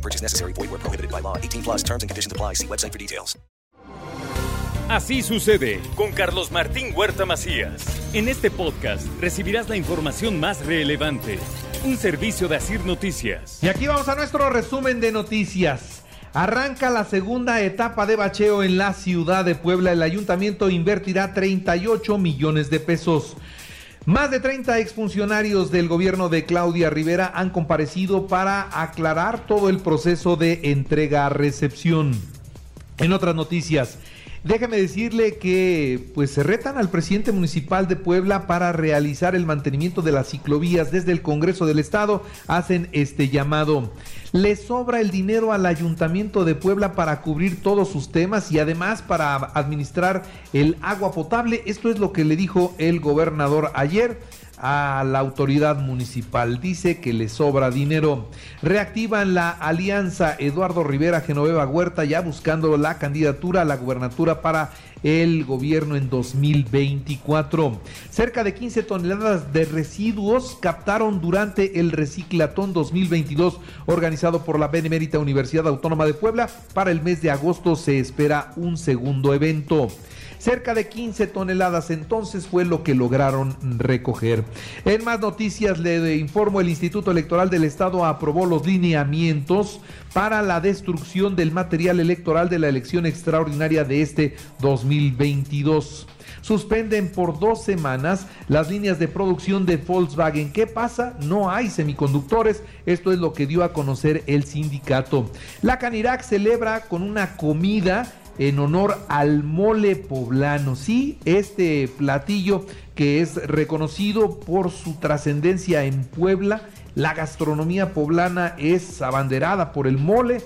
No purchase necessary. Void where prohibited by law. 18 plus terms and conditions apply. See website for details. Así sucede con Carlos Martín Huerta Macías. En este podcast recibirás la información más relevante. Un servicio de Asir Noticias. Y aquí vamos a nuestro resumen de noticias. Arranca la segunda etapa de bacheo en la ciudad de Puebla. El ayuntamiento invertirá 38 millones de pesos. Más de 30 exfuncionarios del gobierno de Claudia Rivera han comparecido para aclarar todo el proceso de entrega-recepción. En otras noticias, déjeme decirle que pues se retan al presidente municipal de Puebla para realizar el mantenimiento de las ciclovías desde el Congreso del Estado. Hacen este llamado. Le sobra el dinero al ayuntamiento de Puebla para cubrir todos sus temas y además para administrar el agua potable. Esto es lo que le dijo el gobernador ayer a la autoridad municipal. Dice que le sobra dinero. Reactivan la alianza Eduardo Rivera Genoveva Huerta ya buscando la candidatura a la gubernatura para el gobierno en 2024. Cerca de 15 toneladas de residuos captaron durante el Reciclatón 2022 organizado por la Benemérita Universidad Autónoma de Puebla. Para el mes de agosto se espera un segundo evento. Cerca de 15 toneladas entonces fue lo que lograron recoger. En más noticias le informo, el Instituto Electoral del Estado aprobó los lineamientos para la destrucción del material electoral de la elección extraordinaria de este 2022 suspenden por dos semanas las líneas de producción de Volkswagen. ¿Qué pasa? No hay semiconductores. Esto es lo que dio a conocer el sindicato. La Canirac celebra con una comida en honor al mole poblano. Sí, este platillo que es reconocido por su trascendencia en Puebla. La gastronomía poblana es abanderada por el mole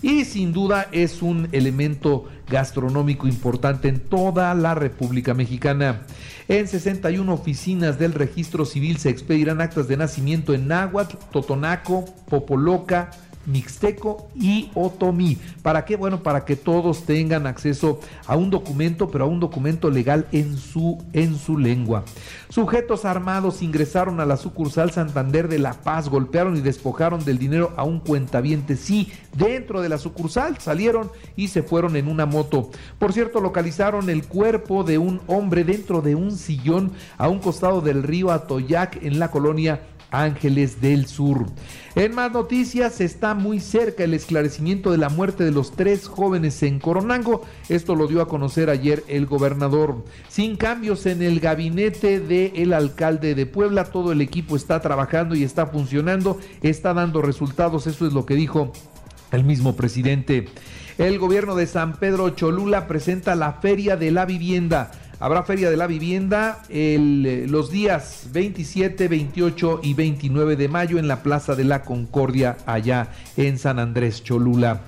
y sin duda es un elemento gastronómico importante en toda la República Mexicana. En 61 oficinas del registro civil se expedirán actas de nacimiento en Náhuatl, Totonaco, Popoloca, Mixteco y Otomí. ¿Para qué? Bueno, para que todos tengan acceso a un documento, pero a un documento legal en su, en su lengua. Sujetos armados ingresaron a la sucursal Santander de La Paz, golpearon y despojaron del dinero a un cuentaviente. Sí, dentro de la sucursal salieron y se fueron en una moto. Por cierto, localizaron el cuerpo de un hombre dentro de un sillón a un costado del río Atoyac en la colonia Ángeles del Sur. En más noticias, está muy cerca el esclarecimiento de la muerte de los tres jóvenes en Coronango. Esto lo dio a conocer ayer el gobernador. Sin cambios en el gabinete del alcalde de Puebla, todo el equipo está trabajando y está funcionando, está dando resultados. Eso es lo que dijo el mismo presidente. El gobierno de San Pedro Cholula presenta la Feria de la Vivienda. Habrá Feria de la Vivienda el, los días 27, 28 y 29 de mayo en la Plaza de la Concordia, allá en San Andrés Cholula.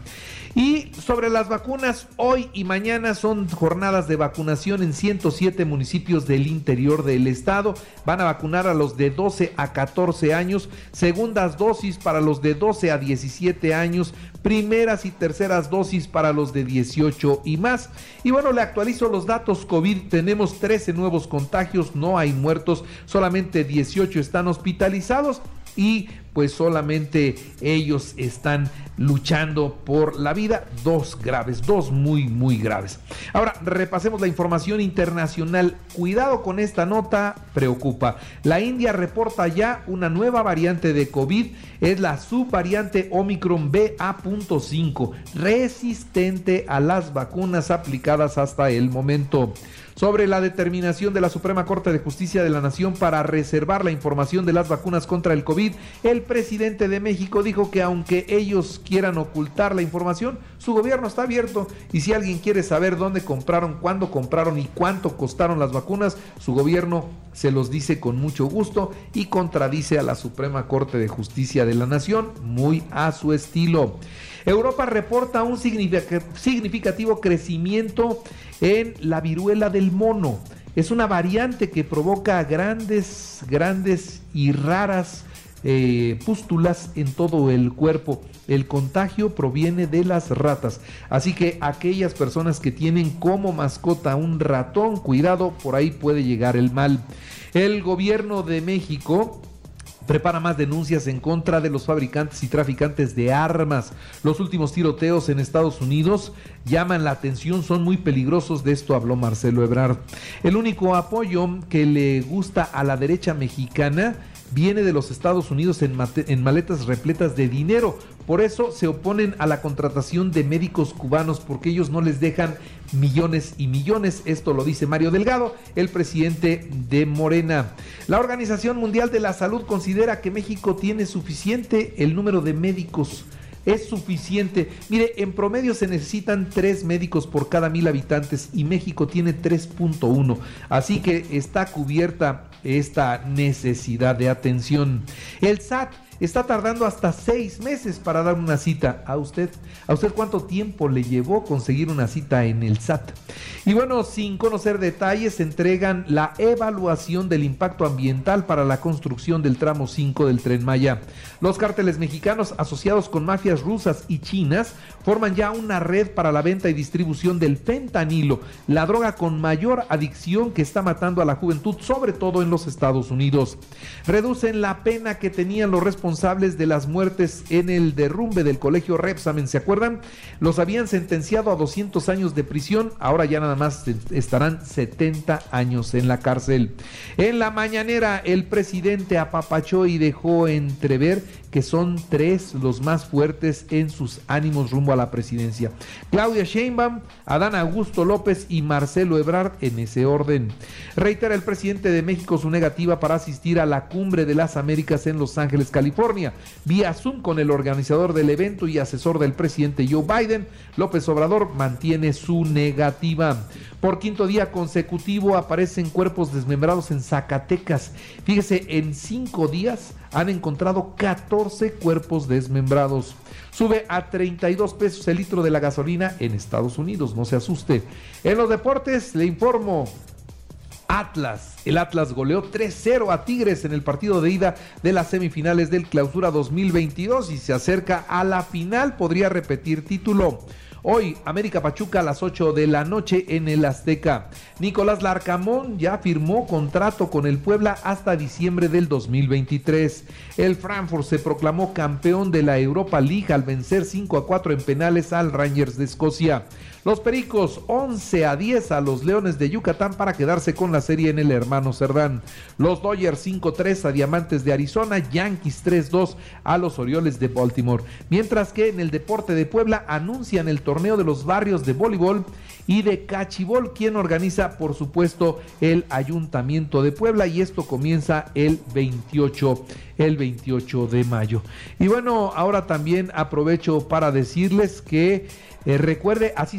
Y sobre las vacunas, hoy y mañana son jornadas de vacunación en 107 municipios del interior del estado. Van a vacunar a los de 12 a 14 años, segundas dosis para los de 12 a 17 años, primeras y terceras dosis para los de 18 y más. Y bueno, le actualizo los datos COVID. Tenemos 13 nuevos contagios, no hay muertos, solamente 18 están hospitalizados y pues solamente ellos están luchando por la vida, dos graves, dos muy, muy graves. Ahora, repasemos la información internacional. Cuidado con esta nota, preocupa. La India reporta ya una nueva variante de COVID, es la subvariante Omicron BA.5, resistente a las vacunas aplicadas hasta el momento sobre la determinación de la Suprema Corte de Justicia de la Nación para reservar la información de las vacunas contra el COVID, el el presidente de México dijo que aunque ellos quieran ocultar la información, su gobierno está abierto y si alguien quiere saber dónde compraron, cuándo compraron y cuánto costaron las vacunas, su gobierno se los dice con mucho gusto y contradice a la Suprema Corte de Justicia de la Nación, muy a su estilo. Europa reporta un significativo crecimiento en la viruela del mono. Es una variante que provoca grandes, grandes y raras eh, pústulas en todo el cuerpo. El contagio proviene de las ratas. Así que aquellas personas que tienen como mascota un ratón, cuidado, por ahí puede llegar el mal. El gobierno de México prepara más denuncias en contra de los fabricantes y traficantes de armas. Los últimos tiroteos en Estados Unidos llaman la atención, son muy peligrosos. De esto habló Marcelo Ebrard. El único apoyo que le gusta a la derecha mexicana viene de los Estados Unidos en, maletas repletas de dinero. Por eso se oponen a la contratación de médicos cubanos porque ellos no les dejan millones y millones. Esto lo dice Mario Delgado, el presidente de Morena. La Organización Mundial de la Salud considera que México tiene suficiente el número de médicos es suficiente. Mire, en promedio se necesitan tres médicos por cada mil habitantes y México tiene 3.1. Así que está cubierta esta necesidad de atención. El SAT está tardando hasta seis meses para dar una cita a usted. ¿A usted cuánto tiempo le llevó conseguir una cita en el SAT? Y bueno, sin conocer detalles, entregan la evaluación del impacto ambiental para la construcción del tramo 5 del tren Maya. Los cárteles mexicanos asociados con mafias rusas y chinas forman ya una red para la venta y distribución del fentanilo, la droga con mayor adicción que está matando a la juventud, sobre todo en los Estados Unidos. Reducen la pena que tenían los responsables de las muertes en el derrumbe del colegio Repsamen, ¿se acuerdan? Los habían sentenciado a 200 años de prisión, ahora ya nada más estarán 70 años en la cárcel. En la mañanera, el presidente apapachó y dejó entrever que son tres los más fuertes en sus ánimos rumbo a la presidencia. Claudia Sheinbaum, Adán Augusto López y Marcelo Ebrard en ese orden. Reitera el presidente de México su negativa para asistir a la cumbre de las Américas en Los Ángeles, California. Vía Zoom con el organizador del evento y asesor del presidente Joe Biden, López Obrador mantiene su negativa. Por quinto día consecutivo aparecen cuerpos desmembrados en Zacatecas. Fíjese, en cinco días han encontrado 14 cuerpos desmembrados. Sube a 32 pesos el litro de la gasolina en Estados Unidos, no se asuste. En los deportes le informo. Atlas. El Atlas goleó 3-0 a Tigres en el partido de ida de las semifinales del Clausura 2022 y se acerca a la final. Podría repetir título. Hoy, América Pachuca a las 8 de la noche en el Azteca. Nicolás Larcamón ya firmó contrato con el Puebla hasta diciembre del 2023. El Frankfurt se proclamó campeón de la Europa League al vencer 5 a 4 en penales al Rangers de Escocia. Los Pericos 11 a 10 a los Leones de Yucatán para quedarse con la serie en el hermano Cerdán. Los Dodgers 5-3 a Diamantes de Arizona, Yankees 3-2 a los Orioles de Baltimore. Mientras que en el deporte de Puebla anuncian el torneo de los barrios de voleibol y de cachibol, quien organiza por supuesto el Ayuntamiento de Puebla y esto comienza el 28 el 28 de mayo. Y bueno, ahora también aprovecho para decirles que eh, recuerde, así